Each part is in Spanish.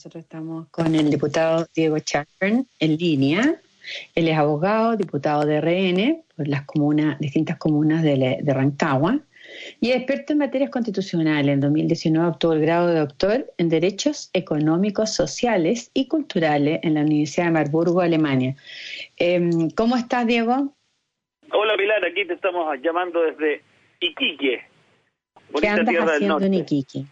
nosotros estamos con el diputado Diego Chacern en línea. Él es abogado, diputado de RN por las comunas, distintas comunas de, de Rancagua y experto en materias constitucionales. En 2019 obtuvo el grado de doctor en Derechos Económicos, Sociales y Culturales en la Universidad de Marburgo, Alemania. Em, ¿Cómo estás, Diego? Hola, Pilar. Aquí te estamos llamando desde Iquique. ¿Qué andas haciendo en Iquique?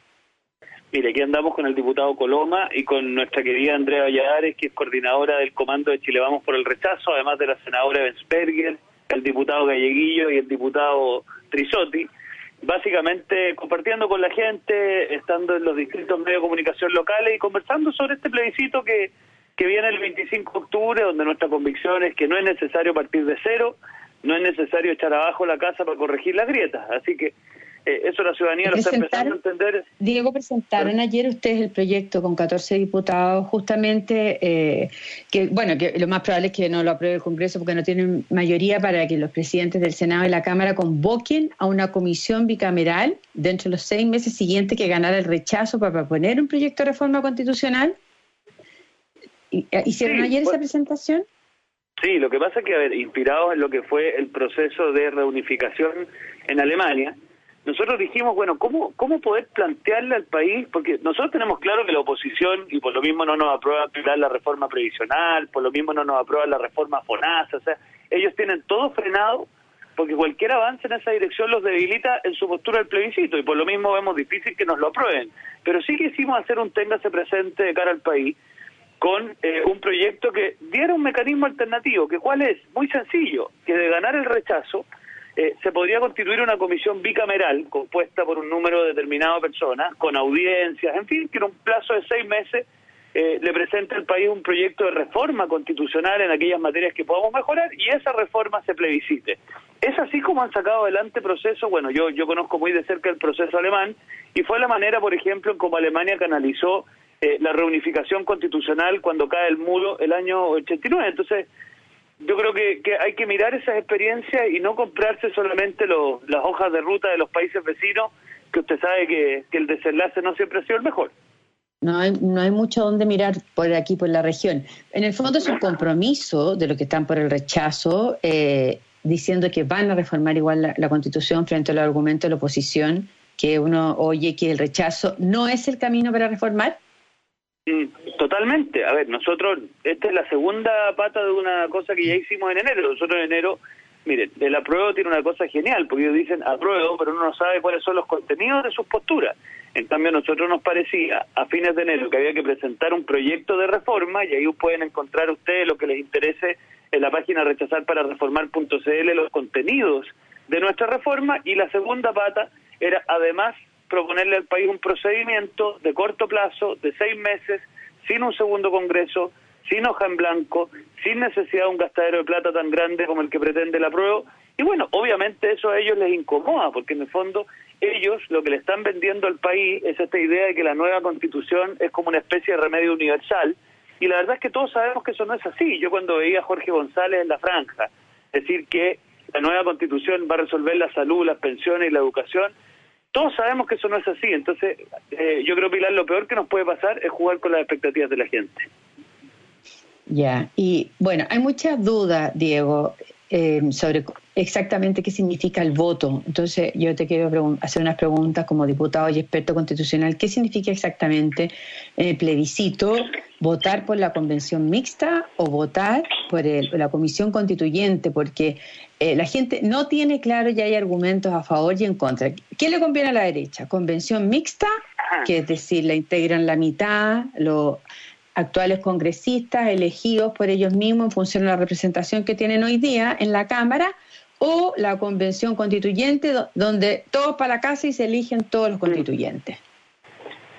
Mire, aquí andamos con el diputado Coloma y con nuestra querida Andrea Valladares, que es coordinadora del Comando de Chile Vamos por el Rechazo, además de la senadora Bensberger, el diputado Galleguillo y el diputado Trisotti. Básicamente compartiendo con la gente, estando en los distintos medios de comunicación locales y conversando sobre este plebiscito que, que viene el 25 de octubre, donde nuestra convicción es que no es necesario partir de cero, no es necesario echar abajo la casa para corregir las grietas. Así que eh, eso la ciudadanía lo está empezando a entender. Diego, presentaron ayer ustedes el proyecto con 14 diputados, justamente, eh, que bueno, que lo más probable es que no lo apruebe el Congreso porque no tienen mayoría para que los presidentes del Senado y la Cámara convoquen a una comisión bicameral dentro de los seis meses siguientes que ganara el rechazo para proponer un proyecto de reforma constitucional. Eh, ¿Hicieron ayer esa presentación? Sí, lo que pasa es que, a ver, inspirados en lo que fue el proceso de reunificación en Alemania, nosotros dijimos, bueno, ¿cómo, ¿cómo poder plantearle al país? Porque nosotros tenemos claro que la oposición, y por lo mismo no nos aprueba la reforma previsional, por lo mismo no nos aprueba la reforma FONASA, o sea, ellos tienen todo frenado porque cualquier avance en esa dirección los debilita en su postura del plebiscito y por lo mismo vemos difícil que nos lo aprueben. Pero sí quisimos hacer un téngase presente de cara al país con eh, un proyecto que diera un mecanismo alternativo, que cuál es, muy sencillo, que de ganar el rechazo, eh, se podría constituir una comisión bicameral compuesta por un número determinado de personas, con audiencias, en fin, que en un plazo de seis meses eh, le presente al país un proyecto de reforma constitucional en aquellas materias que podamos mejorar y esa reforma se plebiscite. Es así como han sacado adelante procesos, bueno, yo, yo conozco muy de cerca el proceso alemán y fue la manera, por ejemplo, en cómo Alemania canalizó eh, la reunificación constitucional cuando cae el muro el año 89. Entonces, yo creo que, hay que mirar esas experiencias y no comprarse solamente las hojas de ruta de los países vecinos, que usted sabe que, el desenlace no siempre ha sido el mejor. No hay, no hay mucho donde mirar por aquí, por la región. En el fondo es un compromiso de los que están por el rechazo, eh, diciendo que van a reformar igual la, Constitución frente al argumento de la oposición, que uno oye que el rechazo no es el camino para reformar. Totalmente. A ver, nosotros, esta es la segunda pata de una cosa que ya hicimos en enero. Nosotros en enero, miren, el apruebo tiene una cosa genial, porque ellos dicen apruebo, pero uno no sabe cuáles son los contenidos de sus posturas. En cambio, nosotros nos parecía a fines de enero que había que presentar un proyecto de reforma y ahí pueden encontrar ustedes lo que les interese en la página rechazar para reformar.cl los contenidos de nuestra reforma y la segunda pata era además proponerle al país un procedimiento de corto plazo, de seis meses, sin un segundo Congreso, sin hoja en blanco, sin necesidad de un gastadero de plata tan grande como el que pretende la prueba. Y bueno, obviamente eso a ellos les incomoda, porque en el fondo ellos lo que le están vendiendo al país es esta idea de que la nueva constitución es como una especie de remedio universal. Y la verdad es que todos sabemos que eso no es así. Yo cuando veía a Jorge González en la franja decir que la nueva constitución va a resolver la salud, las pensiones y la educación, todos sabemos que eso no es así, entonces eh, yo creo, Pilar, lo peor que nos puede pasar es jugar con las expectativas de la gente. Ya, y bueno, hay muchas dudas, Diego, eh, sobre exactamente qué significa el voto. Entonces, yo te quiero hacer unas preguntas como diputado y experto constitucional. ¿Qué significa exactamente en el plebiscito votar por la convención mixta o votar por la comisión constituyente? Porque eh, la gente no tiene claro y hay argumentos a favor y en contra. ¿Qué le conviene a la derecha? ¿Convención mixta? Que es decir, la integran la mitad, los actuales congresistas elegidos por ellos mismos en función de la representación que tienen hoy día en la Cámara, o la convención constituyente, donde todos para la casa y se eligen todos los constituyentes.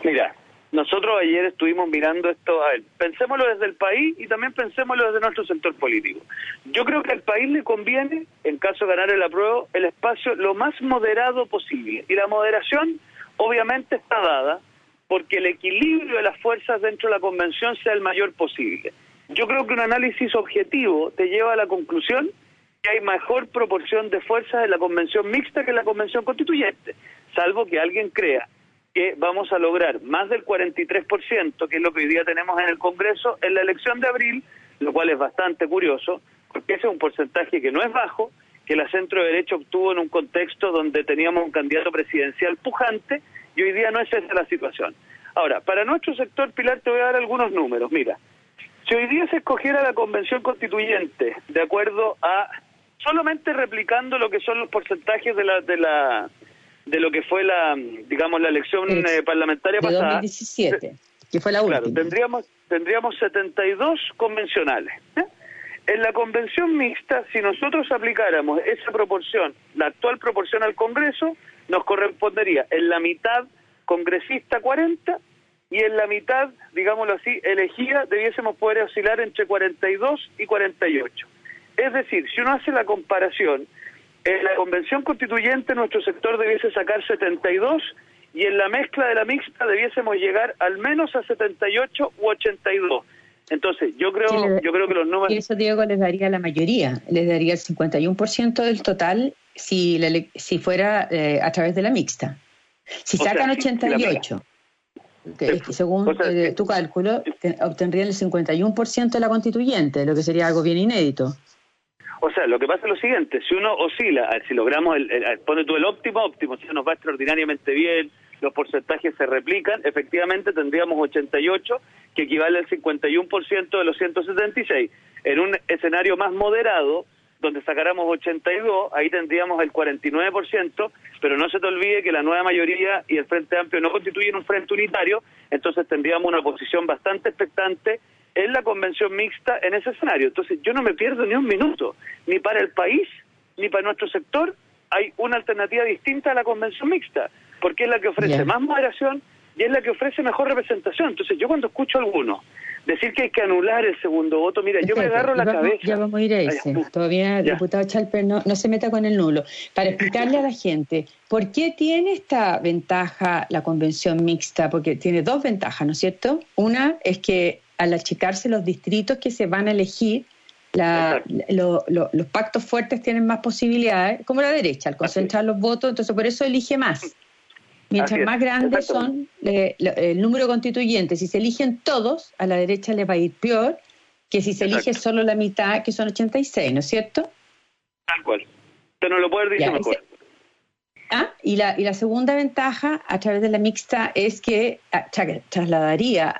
Mira, nosotros ayer estuvimos mirando esto, a ver, pensémoslo desde el país y también pensémoslo desde nuestro sector político. Yo creo que al país le conviene, en caso de ganar el apruebo, el espacio lo más moderado posible. Y la moderación obviamente está dada porque el equilibrio de las fuerzas dentro de la convención sea el mayor posible. Yo creo que un análisis objetivo te lleva a la conclusión que hay mejor proporción de fuerzas en la convención mixta que en la convención constituyente, salvo que alguien crea que vamos a lograr más del 43%, que es lo que hoy día tenemos en el Congreso, en la elección de abril, lo cual es bastante curioso, porque ese es un porcentaje que no es bajo, que la centro derecha obtuvo en un contexto donde teníamos un candidato presidencial pujante y hoy día no es esa la situación. Ahora, para nuestro sector, Pilar, te voy a dar algunos números. Mira, si hoy día se escogiera la convención constituyente de acuerdo a solamente replicando lo que son los porcentajes de la de la de lo que fue la digamos la elección eh, parlamentaria de pasada 2017 que fue la última claro, tendríamos tendríamos 72 convencionales ¿eh? en la convención mixta si nosotros aplicáramos esa proporción la actual proporción al Congreso nos correspondería en la mitad congresista 40 y en la mitad, digámoslo así, elegida debiésemos poder oscilar entre 42 y 48. Es decir, si uno hace la comparación, en la convención constituyente nuestro sector debiese sacar 72 y en la mezcla de la mixta debiésemos llegar al menos a 78 u 82. Entonces, yo creo, yo creo que los números... Y eso, Diego, les daría la mayoría, les daría el 51% del total si, si fuera eh, a través de la mixta. Si sacan 88, que, según eh, tu cálculo, obtendrían el 51% de la constituyente, lo que sería algo bien inédito. O sea, lo que pasa es lo siguiente, si uno oscila, si logramos, el, pone tú el óptimo óptimo, si nos va extraordinariamente bien, los porcentajes se replican, efectivamente tendríamos 88, que equivale al 51% de los 176. En un escenario más moderado, donde sacáramos 82, ahí tendríamos el 49%, pero no se te olvide que la nueva mayoría y el Frente Amplio no constituyen un frente unitario, entonces tendríamos una posición bastante expectante en la convención mixta en ese escenario. Entonces yo no me pierdo ni un minuto, ni para el país, ni para nuestro sector, hay una alternativa distinta a la convención mixta, porque es la que ofrece más moderación y es la que ofrece mejor representación. Entonces yo cuando escucho a algunos decir que hay que anular el segundo voto, mira, yo me agarro la cabeza. Ya vamos a ir a ese. Todavía el diputado Chalper no, no se meta con el nulo. Para explicarle a la gente, ¿por qué tiene esta ventaja la convención mixta? Porque tiene dos ventajas, ¿no es cierto? Una es que al achicarse los distritos que se van a elegir, la, los pactos fuertes tienen más posibilidades, como la derecha, al concentrar los votos, entonces por eso elige más. Mientras más grandes son el número constituyente, si se eligen todos, a la derecha le va a ir peor que si se elige solo la mitad, que son 86, ¿no es cierto? Tal cual. Usted no lo puede decir mejor. Ah, y la, y la segunda ventaja a través de la mixta es que ah, trasladaría,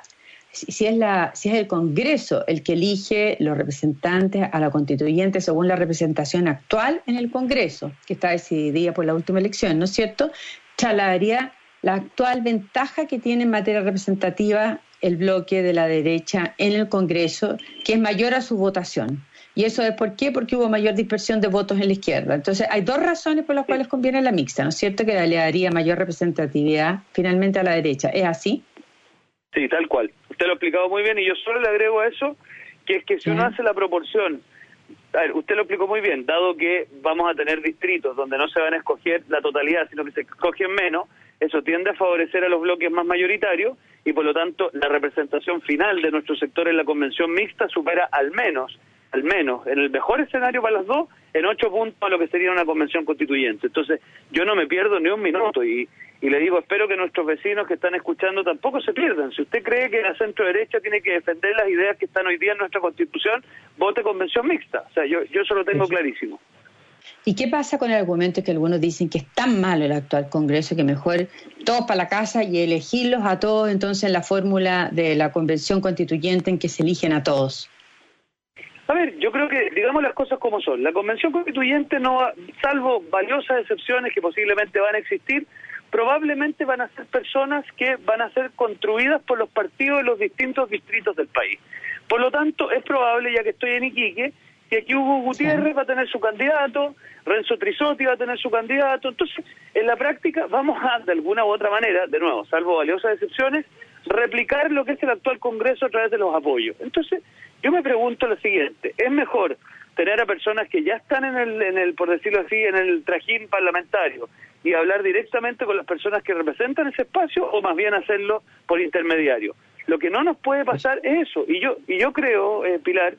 si es, la, si es el Congreso el que elige los representantes a la constituyente según la representación actual en el Congreso, que está decidida por la última elección, ¿no es cierto? trasladaría la actual ventaja que tiene en materia representativa el bloque de la derecha en el Congreso, que es mayor a su votación. ¿Y eso es por qué? Porque hubo mayor dispersión de votos en la izquierda. Entonces, hay dos razones por las cuales conviene la mixta, ¿no es cierto? Que le daría mayor representatividad finalmente a la derecha. ¿Es así? Sí, tal cual. Usted lo ha explicado muy bien y yo solo le agrego a eso que es que si uno hace la proporción a ver, usted lo explicó muy bien, dado que vamos a tener distritos donde no se van a escoger la totalidad, sino que se escogen menos, eso tiende a favorecer a los bloques más mayoritarios y por lo tanto la representación final de nuestro sector en la convención mixta supera al menos, al menos, en el mejor escenario para las dos, en ocho puntos a lo que sería una convención constituyente. Entonces, yo no me pierdo ni un minuto y, y le digo, espero que nuestros vecinos que están escuchando tampoco se pierdan. Si usted cree que la centro derecha tiene que defender las ideas que están hoy día en nuestra constitución, vote convención mixta. O sea, yo, yo eso lo tengo clarísimo. ¿Y qué pasa con el argumento que algunos dicen que es tan malo el actual Congreso que mejor todos para la casa y elegirlos a todos entonces en la fórmula de la convención constituyente en que se eligen a todos? A ver, yo creo que digamos las cosas como son. La convención constituyente no, salvo valiosas excepciones que posiblemente van a existir, probablemente van a ser personas que van a ser construidas por los partidos de los distintos distritos del país. Por lo tanto, es probable, ya que estoy en Iquique, que aquí Hugo Gutiérrez va a tener su candidato, Renzo Trisotti va a tener su candidato. Entonces, en la práctica vamos a, de alguna u otra manera, de nuevo, salvo valiosas excepciones, replicar lo que es el actual Congreso a través de los apoyos. Entonces, yo me pregunto lo siguiente, ¿es mejor tener a personas que ya están en el, en el por decirlo así, en el trajín parlamentario, y hablar directamente con las personas que representan ese espacio o más bien hacerlo por intermediario. Lo que no nos puede pasar es eso. Y yo, y yo creo, eh, Pilar,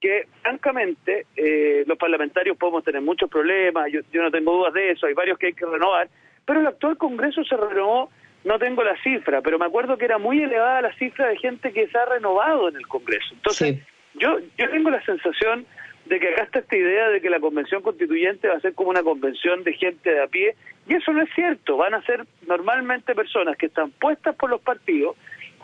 que francamente eh, los parlamentarios podemos tener muchos problemas, yo, yo no tengo dudas de eso, hay varios que hay que renovar, pero el actual Congreso se renovó no tengo la cifra, pero me acuerdo que era muy elevada la cifra de gente que se ha renovado en el Congreso. Entonces, yo, yo tengo la sensación de que acá está esta idea de que la convención constituyente va a ser como una convención de gente de a pie, y eso no es cierto, van a ser normalmente personas que están puestas por los partidos,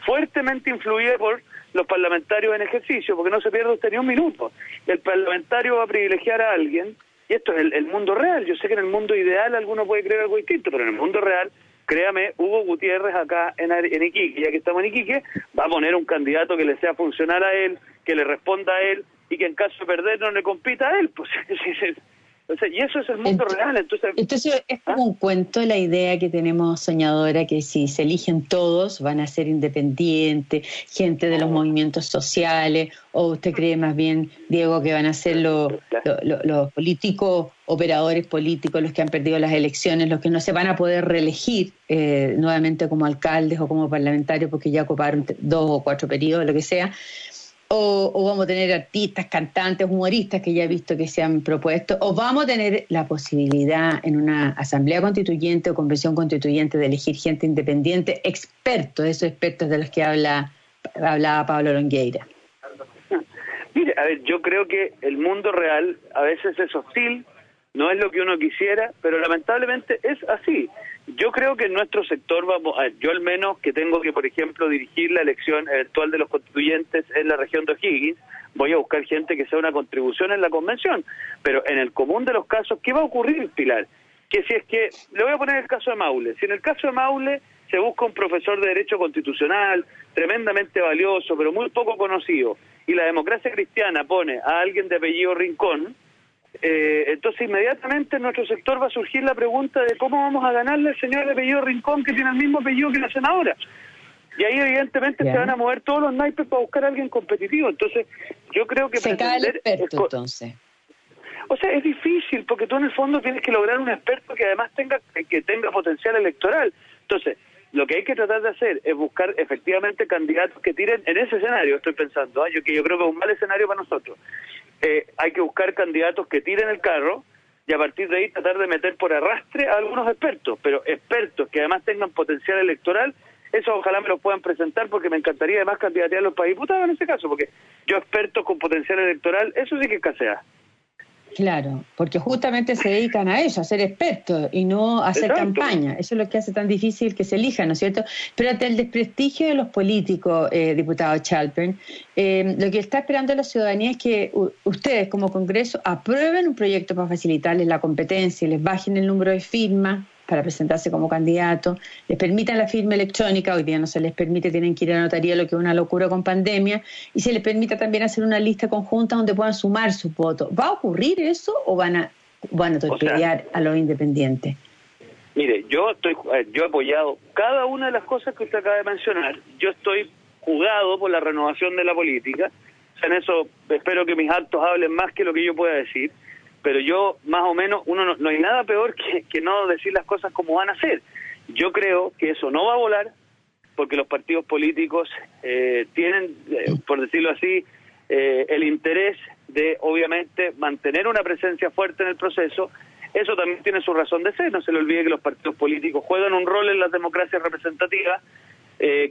fuertemente influidas por los parlamentarios en ejercicio, porque no se pierde usted ni un minuto. El parlamentario va a privilegiar a alguien, y esto es el, mundo real, yo sé que en el mundo ideal alguno puede creer algo distinto, pero en el mundo real créame, Hugo Gutiérrez acá en, en, Iquique, ya que estamos en Iquique, va a poner un candidato que le sea funcional a él, que le responda a él, y que en caso de perder no le compita a él. Pues, y eso es el mundo real. Entonces, entonces es como ¿ah? un cuento la idea que tenemos soñadora que si se eligen todos van a ser independientes, gente de los movimientos sociales, o usted cree más bien, Diego, que van a ser los, los, políticos, operadores políticos, los que han perdido las elecciones, los que no se van a poder reelegir eh, nuevamente como alcaldes o como parlamentarios porque ya ocuparon dos o cuatro periodos, lo que sea o, vamos a tener artistas, cantantes, humoristas que ya he visto que se han propuesto, o vamos a tener la posibilidad en una asamblea constituyente o convención constituyente de elegir gente independiente, expertos, esos expertos de los que habla hablaba Pablo Longueira. Mire, a ver, yo creo que el mundo real a veces es hostil, no es lo que uno quisiera, pero lamentablemente es así. Yo creo que en nuestro sector vamos, a, yo al menos que tengo que, por ejemplo, dirigir la elección eventual de los constituyentes en la región de O'Higgins, voy a buscar gente que sea una contribución en la convención. Pero en el común de los casos, ¿qué va a ocurrir, Pilar? Que si es que, le voy a poner el caso de Maule, si en el caso de Maule se busca un profesor de Derecho Constitucional, tremendamente valioso, pero muy poco conocido, y la democracia cristiana pone a alguien de apellido Rincón, eh, entonces inmediatamente en nuestro sector va a surgir la pregunta de cómo vamos a ganarle al señor de apellido Rincón que tiene el mismo apellido que la senadora. Y ahí evidentemente se van a mover todos los naipes para buscar a alguien competitivo. Entonces yo creo que... Se cae el experto entonces. O sea, es difícil porque tú en el fondo tienes que lograr un experto que además tenga que tenga potencial electoral. Entonces, lo que hay que tratar de hacer es buscar efectivamente candidatos que tiren en ese escenario, estoy pensando, ¿ah? yo, que yo creo que es un mal escenario para nosotros, eh, hay que buscar candidatos que tiren el carro y a partir de ahí tratar de meter por arrastre a algunos expertos, pero expertos que además tengan potencial electoral, eso ojalá me lo puedan presentar porque me encantaría además candidatearlos para diputados en ese caso, porque yo expertos con potencial electoral, eso sí que escasea. Claro, porque justamente se dedican a eso, a ser expertos y no a hacer campaña. Eso es lo que hace tan difícil que se elijan, ¿no es cierto? Pero ante el desprestigio de los políticos, eh, diputado Chalpern, eh, lo que está esperando la ciudadanía es que ustedes como Congreso aprueben un proyecto para facilitarles la competencia y les bajen el número de firmas para presentarse como candidato, les permitan la firma electrónica, hoy día no se les permite, tienen que ir a la notaría, lo que es una locura con pandemia, y se les permita también hacer una lista conjunta donde puedan sumar su voto. ¿Va a ocurrir eso o van a, van a torpedear a los independientes? Mire, yo estoy, eh, yo he apoyado cada una de las cosas que usted acaba de mencionar. Yo estoy jugado por la renovación de la política. en eso espero que mis actos hablen más que lo que yo pueda decir pero yo más o menos, uno no, hay nada peor que, no decir las cosas como van a ser. Yo creo que eso no va a volar porque los partidos políticos eh, tienen, eh, por decirlo así, eh, el interés de obviamente mantener una presencia fuerte en el proceso. Eso también tiene su razón de ser. No se le olvide que los partidos políticos juegan un rol en las democracias representativas.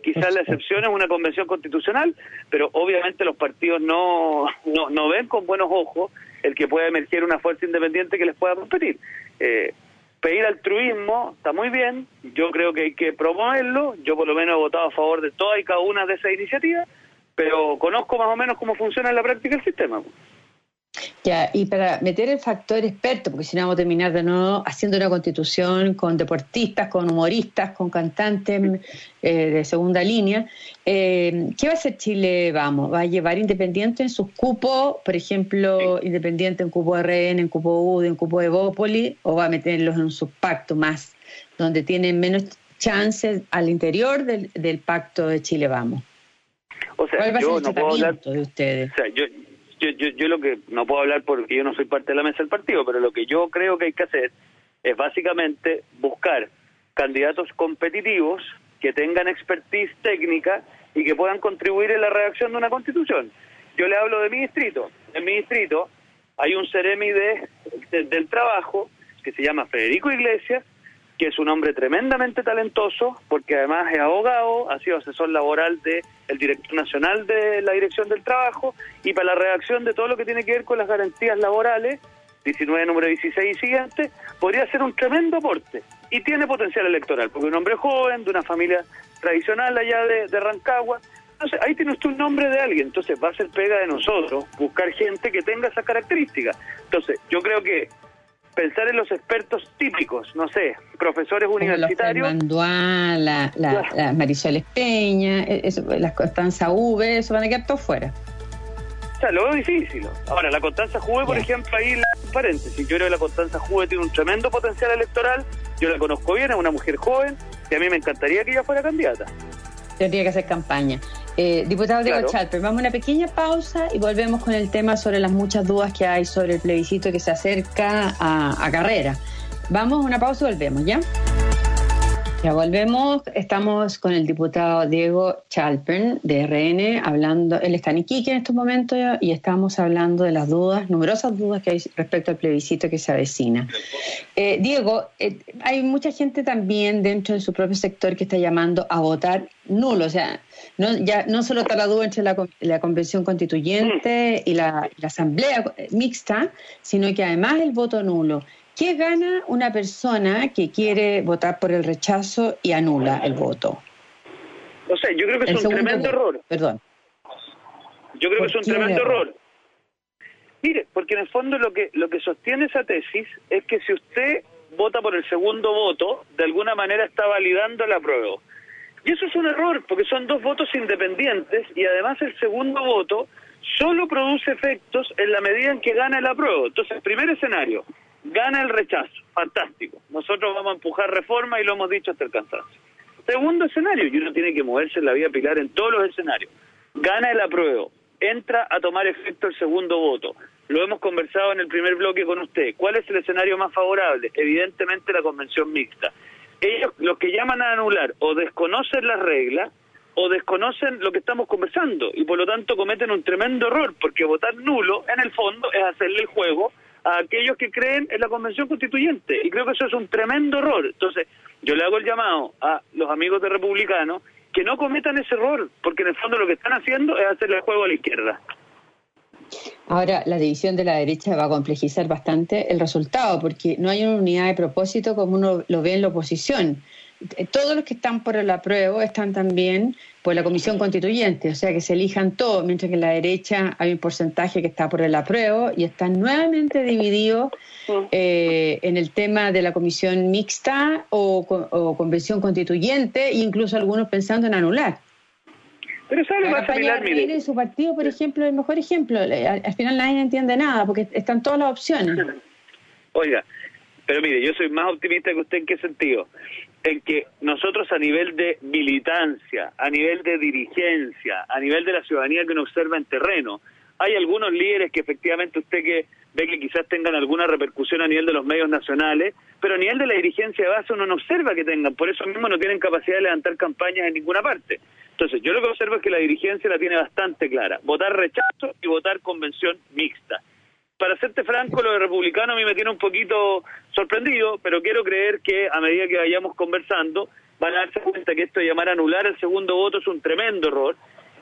quizás la excepción es una convención constitucional, pero obviamente los partidos no, no, no ven con buenos ojos el que pueda emerger una fuerza independiente que les pueda competir. Eh, pedir altruismo está muy bien, yo creo que hay que promoverlo, yo por lo menos he votado a favor de todas y cada una de esas iniciativas, pero conozco más o menos cómo funciona en la práctica el sistema. Ya, y para meter el factor experto, porque si no vamos a terminar de nuevo haciendo una constitución con deportistas, con humoristas, con cantantes eh, de segunda línea, eh, ¿qué va a hacer Chile Vamos? ¿Va a llevar independiente en sus cupos, por ejemplo, independiente en cupo RN, en cupo UD, en cupo de Bópoli, o va a meterlos en su pacto más, donde tienen menos chances al interior del, pacto de Chile Vamos? O sea, ¿Cuál va a ser el tratamiento de ustedes? O sea, yo, yo, yo, lo que no puedo hablar porque yo no soy parte de la mesa del partido, pero lo que yo creo que hay que hacer es básicamente buscar candidatos competitivos que tengan expertise técnica y que puedan contribuir en la redacción de una constitución. Yo le hablo de mi distrito. En mi distrito hay un seremi de, del trabajo que se llama Federico Iglesias, que es un hombre tremendamente talentoso, porque además es abogado, ha sido asesor laboral del el director nacional de la Dirección del Trabajo, y para la redacción de todo lo que tiene que ver con las garantías laborales, 19, número 16 y siguiente, podría ser un tremendo aporte. Y tiene potencial electoral, porque un hombre joven, de una familia tradicional allá de, de Rancagua, entonces, ahí tiene usted un nombre de alguien, entonces va a ser pega de nosotros buscar gente que tenga esas características. Entonces, yo creo que pensar en los expertos típicos, no sé, profesores universitarios. La, la, la, Marisol Espeña, e, la Constanza V, eso van a quedar todos fuera. O sea, lo veo difícil. Ahora, la Constanza Juve, por ejemplo, ahí la paréntesis, yo creo que la Constanza Juve tiene un tremendo potencial electoral, yo la conozco bien, es una mujer joven, y a mí me encantaría que ella fuera candidata. Tendría que hacer campaña. Eh, diputado Diego Chalper, vamos a una pequeña pausa y volvemos con el tema sobre las muchas dudas que hay sobre el plebiscito que se acerca a, a carrera. Vamos a una pausa y volvemos, ¿ya? Ya volvemos, estamos con el diputado Diego Chalpern de RN, hablando, él está en Iquique en estos momentos y estamos hablando de las dudas, numerosas dudas que hay respecto al plebiscito que se avecina. Eh, Diego, eh, hay mucha gente también dentro de su propio sector que está llamando a votar nulo, o sea, no, ya no solo está la duda entre la, convención constituyente y la asamblea mixta, sino que además el voto nulo. ¿Qué gana una persona que quiere votar por el rechazo y anula el voto? No sé, yo creo que es un tremendo error. Perdón. Yo creo que es un tremendo error? Mire, porque en el fondo lo que lo que sostiene esa tesis es que si usted vota por el segundo voto, de alguna manera está validando la prueba. Y eso es un error, porque son dos votos independientes y además el segundo voto solo produce efectos en la medida en que gana el apruebo. Entonces, primer escenario, Gana el rechazo, fantástico. Nosotros vamos a empujar reforma y lo hemos dicho hasta el cansancio. Segundo escenario, y uno tiene que moverse en la vía pilar en todos los escenarios. Gana el apruebo, entra a tomar efecto el segundo voto. Lo hemos conversado en el primer bloque con usted. ¿Cuál es el escenario más favorable? Evidentemente la convención mixta. Ellos, los que llaman a anular, o desconocen las reglas, o desconocen lo que estamos conversando, y por lo tanto cometen un tremendo error, porque votar nulo, en el fondo, es hacerle el juego a aquellos que creen en la Convención Constituyente. Y creo que eso es un tremendo error. Entonces, yo le hago el llamado a los amigos de Republicanos que no cometan ese error, porque en el fondo lo que están haciendo es hacerle el juego a la izquierda. Ahora, la división de la derecha va a complejizar bastante el resultado, porque no hay una unidad de propósito como uno lo ve en la oposición. Eh, todos los que están por el apruebo están también por la comisión constituyente, o sea que se elijan todos, mientras que en la derecha hay un porcentaje que está por el apruebo y están nuevamente divididos eh, en el tema de la comisión mixta o, convención constituyente, e incluso algunos pensando en anular. Pero ¿sabe lo similar, mire? su partido, por ejemplo, el mejor ejemplo. Al, final nadie entiende nada porque están todas las opciones. Oiga, pero mire, yo soy más optimista que usted en qué sentido en que nosotros a nivel de militancia, a nivel de dirigencia, a nivel de la ciudadanía que uno observa en terreno, hay algunos líderes que efectivamente usted que ve que quizás tengan alguna repercusión a nivel de los medios nacionales, pero a nivel de la dirigencia de base uno no observa que tengan, por eso mismo no tienen capacidad de levantar campañas en ninguna parte. Entonces, yo lo que observo es que la dirigencia la tiene bastante clara, votar rechazo y votar convención mixta para serte franco, lo de republicano a mí me tiene un poquito sorprendido, pero quiero creer que a medida que vayamos conversando van a darse cuenta que esto de llamar a anular el segundo voto es un tremendo error.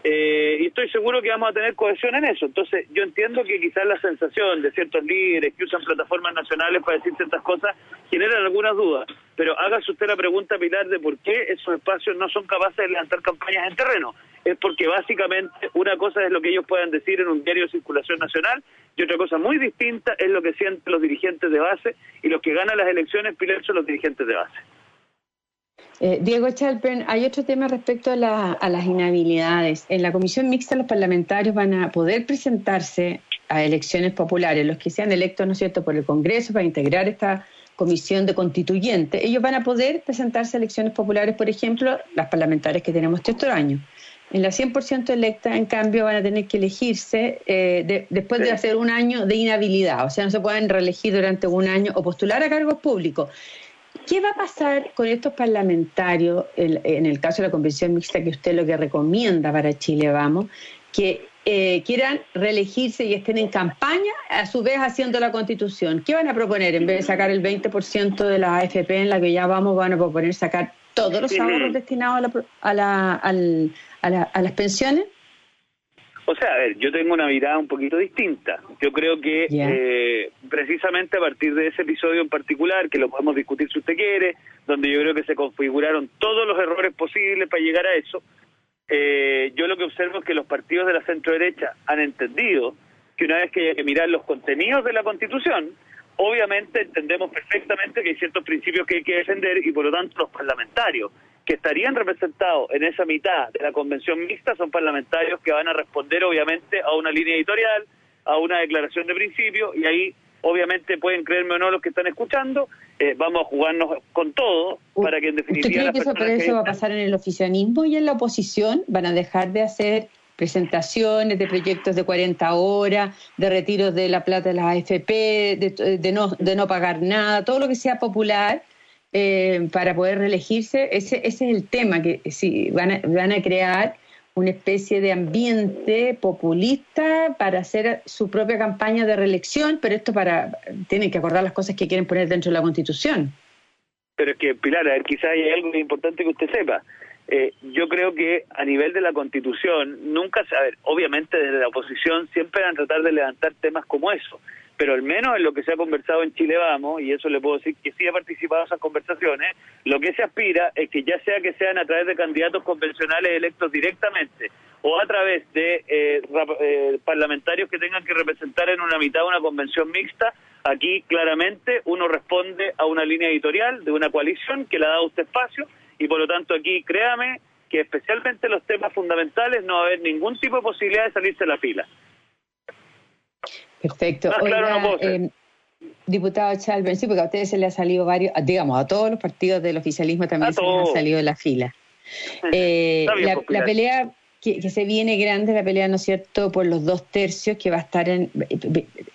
Eh, y estoy seguro que vamos a tener cohesión en eso. Entonces, yo entiendo que quizás la sensación de ciertos líderes que usan plataformas nacionales para decir ciertas cosas generan algunas dudas. Pero hágase usted la pregunta, Pilar, de por qué esos espacios no son capaces de levantar campañas en terreno. Es porque básicamente una cosa es lo que ellos puedan decir en un diario de circulación nacional y otra cosa muy distinta es lo que sienten los dirigentes de base y los que ganan las elecciones, Pilar, son los dirigentes de base. Eh, Diego Chalpen, hay otro tema respecto a, las inhabilidades. En la comisión mixta los parlamentarios van a poder presentarse a elecciones populares, los que sean electos, ¿no es cierto?, por el Congreso para integrar esta comisión de constituyente. Ellos van a poder presentarse a elecciones populares, por ejemplo, las parlamentarias que tenemos este otro año. En la 100% electa, en cambio, van a tener que elegirse eh, después de hacer un año de inhabilidad, o sea, no se pueden reelegir durante un año o postular a cargos públicos. ¿Qué va a pasar con estos parlamentarios en, el caso de la convención mixta que usted lo que recomienda para Chile, vamos, que eh, quieran reelegirse y estén en campaña, a su vez haciendo la constitución. ¿Qué van a proponer? En vez de sacar el 20% de la AFP en la que ya vamos, van a proponer sacar todos los ahorros destinados a, la, a, las pensiones. O sea, a ver, yo tengo una mirada un poquito distinta. Yo creo que eh, precisamente a partir de ese episodio en particular, que lo podemos discutir si usted quiere, donde yo creo que se configuraron todos los errores posibles para llegar a eso, eh, yo lo que observo es que los partidos de la centro derecha han entendido que una vez que hay que mirar los contenidos de la Constitución, obviamente entendemos perfectamente que hay ciertos principios que hay que defender y por lo tanto los parlamentarios que estarían representados en esa mitad de la convención mixta son parlamentarios que van a responder obviamente a una línea editorial, a una declaración de principio y ahí obviamente pueden creerme o no los que están escuchando, eh, vamos a jugarnos con todo para que en definitiva... ¿Usted cree que eso, va a pasar en el oficialismo y en la oposición? ¿Van a dejar de hacer presentaciones de proyectos de 40 horas, de retiros de la plata de las AFP, de, no, de no pagar nada, todo lo que sea popular? Eh, para poder reelegirse, ese, ese es el tema, que si van a, van a crear una especie de ambiente populista para hacer su propia campaña de reelección, pero esto para tienen que acordar las cosas que quieren poner dentro de la Constitución. Pero es que, Pilar, a ver, quizás hay algo importante que usted sepa. Eh, yo creo que a nivel de la Constitución, nunca, a ver, obviamente desde la oposición siempre van a tratar de levantar temas como eso, pero al menos en lo que se ha conversado en Chile Vamos, y eso le puedo decir que sí ha participado en esas conversaciones, lo que se aspira es que ya sea que sean a través de candidatos convencionales electos directamente o a través de eh, eh, parlamentarios que tengan que representar en una mitad una convención mixta, aquí claramente uno responde a una línea editorial de una coalición que le ha dado usted espacio y por lo tanto aquí créame que especialmente los temas fundamentales no va a haber ningún tipo de posibilidad de salirse de la fila. Perfecto. Eh, diputado Chalben, sí, porque a ustedes se le ha salido varios, digamos, a todos los partidos del oficialismo también se les ha salido de la fila. Eh, la, pelea que, se viene grande, la pelea, ¿no es cierto?, por los dos tercios que va a estar en,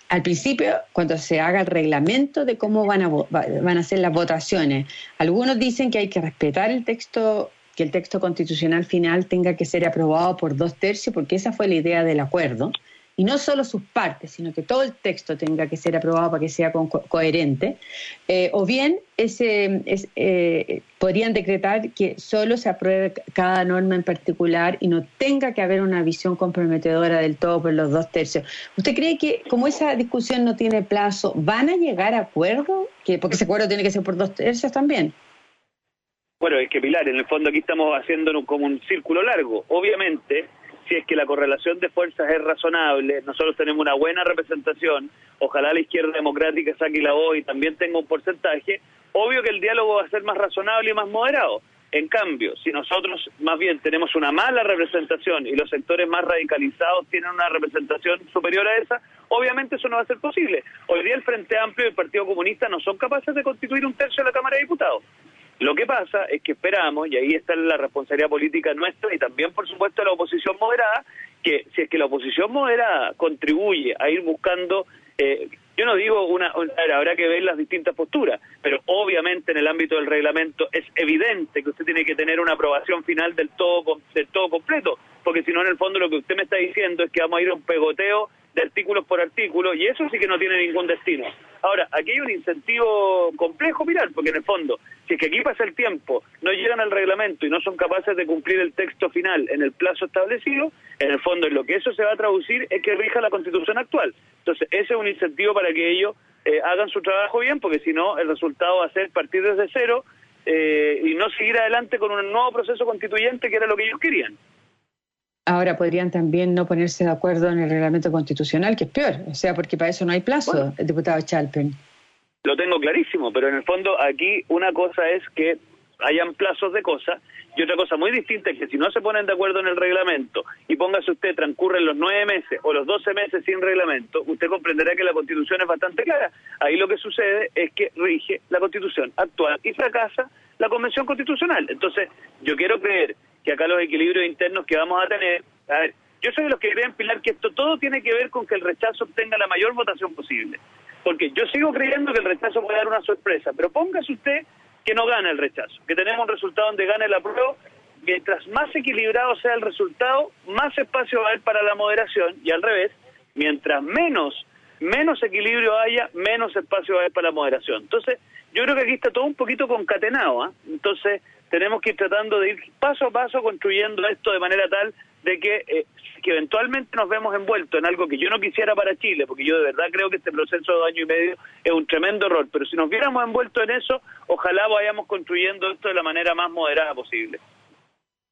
al principio, cuando se haga el reglamento de cómo van a, van a ser las votaciones. Algunos dicen que hay que respetar el texto que el texto constitucional final tenga que ser aprobado por dos tercios, porque esa fue la idea del acuerdo y no solo sus partes, sino que todo el texto tenga que ser aprobado para que sea coherente, eh, o bien ese, eh, podrían decretar que solo se apruebe cada norma en particular y no tenga que haber una visión comprometedora del todo por los dos tercios. ¿Usted cree que como esa discusión no tiene plazo, van a llegar a acuerdo? Que, porque ese acuerdo tiene que ser por dos tercios también. Bueno, es que Pilar, en el fondo aquí estamos haciendo como un círculo largo. Obviamente, si es que la correlación de fuerzas es razonable, nosotros tenemos una buena representación, ojalá la izquierda democrática saque la voz y también tenga un porcentaje, obvio que el diálogo va a ser más razonable y más moderado. En cambio, si nosotros más bien tenemos una mala representación y los sectores más radicalizados tienen una representación superior a esa, obviamente eso no va a ser posible. Hoy día el Frente Amplio y el Partido Comunista no son capaces de constituir un tercio de la Cámara de Diputados. Lo que pasa es que esperamos, y ahí está la responsabilidad política nuestra y también, por supuesto, la oposición moderada, que si es que la oposición moderada contribuye a ir buscando, eh, yo no digo una, habrá que ver las distintas posturas, pero obviamente en el ámbito del reglamento es evidente que usted tiene que tener una aprobación final del todo, del todo completo, porque si no, en el fondo lo que usted me está diciendo es que vamos a ir a un pegoteo de artículos por artículo, y eso sí que no tiene ningún destino. Ahora, aquí hay un incentivo complejo, mirar, porque en el fondo, si es que aquí pasa el tiempo, no llegan al reglamento y no son capaces de cumplir el texto final en el plazo establecido, en el fondo en lo que eso se va a traducir es que rija la constitución actual. Entonces, ese es un incentivo para que ellos eh, hagan su trabajo bien, porque si no, el resultado va a ser partir desde cero eh, y no seguir adelante con un nuevo proceso constituyente que era lo que ellos querían. Ahora podrían también no ponerse de acuerdo en el reglamento constitucional, que es peor, o sea, porque para eso no hay plazo, el diputado Chalpen. Lo tengo clarísimo, pero en el fondo aquí una cosa es que hayan plazos de cosas y otra cosa muy distinta es que si no se ponen de acuerdo en el reglamento y póngase usted transcurren los nueve meses o los doce meses sin reglamento, usted comprenderá que la constitución es bastante clara. Ahí lo que sucede es que rige la constitución actual y fracasa la convención constitucional. Entonces, yo quiero creer que acá los equilibrios internos que vamos a tener, a ver, yo soy de los que creen, Pilar, que esto todo tiene que ver con que el rechazo obtenga la mayor votación posible. Porque yo sigo creyendo que el rechazo puede dar una sorpresa, pero póngase usted que no gana el rechazo, que tenemos un resultado donde gane el apruebo, mientras más equilibrado sea el resultado, más espacio va a haber para la moderación y al revés, mientras menos menos equilibrio haya, menos espacio va a haber para la moderación. Entonces, yo creo que aquí está todo un poquito concatenado, ¿ah? Entonces, tenemos que ir tratando de ir paso a paso construyendo esto de manera tal de que, eh, que eventualmente nos vemos envueltos en algo que yo no quisiera para Chile, porque yo de verdad creo que este proceso de año y medio es un tremendo error, pero si nos viéramos envueltos en eso, ojalá vayamos construyendo esto de la manera más moderada posible.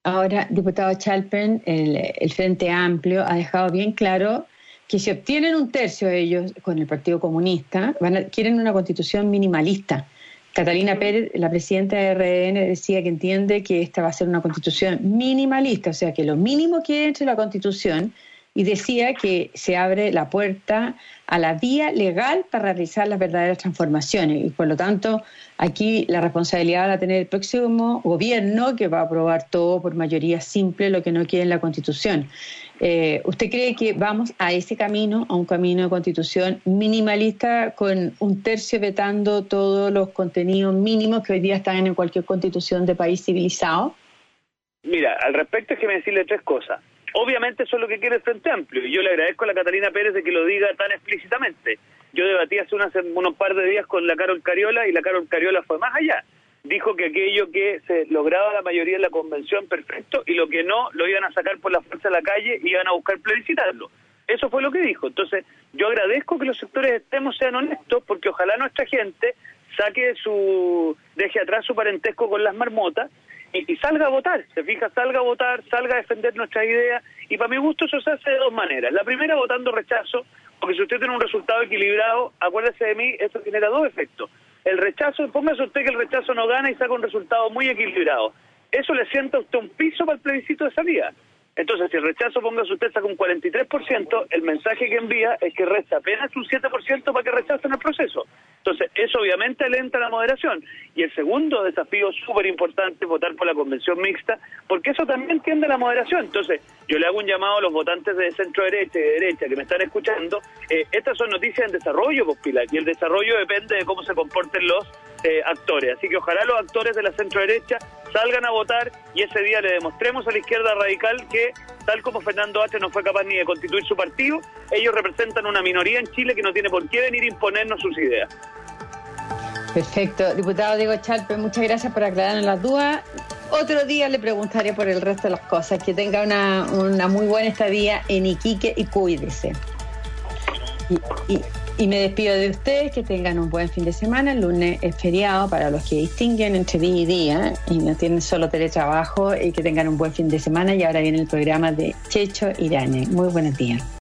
Ahora, diputado Chalpen, el, el Frente Amplio ha dejado bien claro que si obtienen un tercio de ellos con el Partido Comunista, van quieren una constitución minimalista. Catalina Pérez, la presidenta de RN, decía que entiende que esta va a ser una constitución minimalista, o sea, que lo mínimo que entre la constitución, y decía que se abre la puerta a la vía legal para realizar las verdaderas transformaciones. Y por lo tanto, aquí la responsabilidad va a tener el próximo gobierno que va a aprobar todo por mayoría simple, lo que no quiere en la constitución. Eh, ¿Usted cree que vamos a ese camino, a un camino de constitución minimalista, con un tercio vetando todos los contenidos mínimos que hoy día están en cualquier constitución de país civilizado? Mira, al respecto es que me decirle tres cosas. Obviamente eso es lo que quiere el Frente Amplio y yo le agradezco a la Catalina Pérez de que lo diga tan explícitamente. Yo debatí hace unos par de días con la Carol Cariola y la Carol Cariola fue más allá dijo que aquello que se lograba la mayoría en la convención, perfecto, y lo que no, lo iban a sacar por la fuerza de la calle y iban a buscar plebiscitarlo. Eso fue lo que dijo. Entonces, yo agradezco que los sectores extremos sean honestos, porque ojalá nuestra gente saque su, deje atrás su parentesco con las marmotas y, y, salga a votar, se fija, salga a votar, salga a defender nuestras ideas, y para mi gusto eso se hace de dos maneras. La primera, votando rechazo, porque si usted tiene un resultado equilibrado, acuérdese de mí, eso genera dos efectos el rechazo, póngase usted que el rechazo no gana y saca un resultado muy equilibrado. Eso le sienta usted un piso para el plebiscito de salida. Entonces, si el rechazo, póngase usted, saca un 43%, el mensaje que envía es que resta apenas un 7% para que rechacen el proceso. Entonces, eso obviamente alenta la moderación. Y el segundo desafío súper importante es votar por la convención mixta, porque eso también tiende a la moderación. Entonces, yo le hago un llamado a los votantes de centro derecha y de derecha que me están escuchando. Eh, estas son noticias en desarrollo, pues, Pilar, y el desarrollo depende de cómo se comporten los eh, actores. Así que ojalá los actores de la centro derecha salgan a votar y ese día le demostremos a la izquierda radical que, tal como Fernando H. no fue capaz ni de constituir su partido, ellos representan una minoría en Chile que no tiene por qué venir a imponernos sus ideas. Perfecto. Diputado Diego Chalpe, muchas gracias por aclararnos las dudas. Otro día le preguntaré por el resto de las cosas. Que tenga una, muy buena estadía en Iquique y cuídese. Y, me despido de ustedes, que tengan un buen fin de semana. El lunes es feriado para los que distinguen entre día y día y no tienen solo teletrabajo y que tengan un buen fin de semana. Y ahora viene el programa de Checho Irane. Muy buenos días.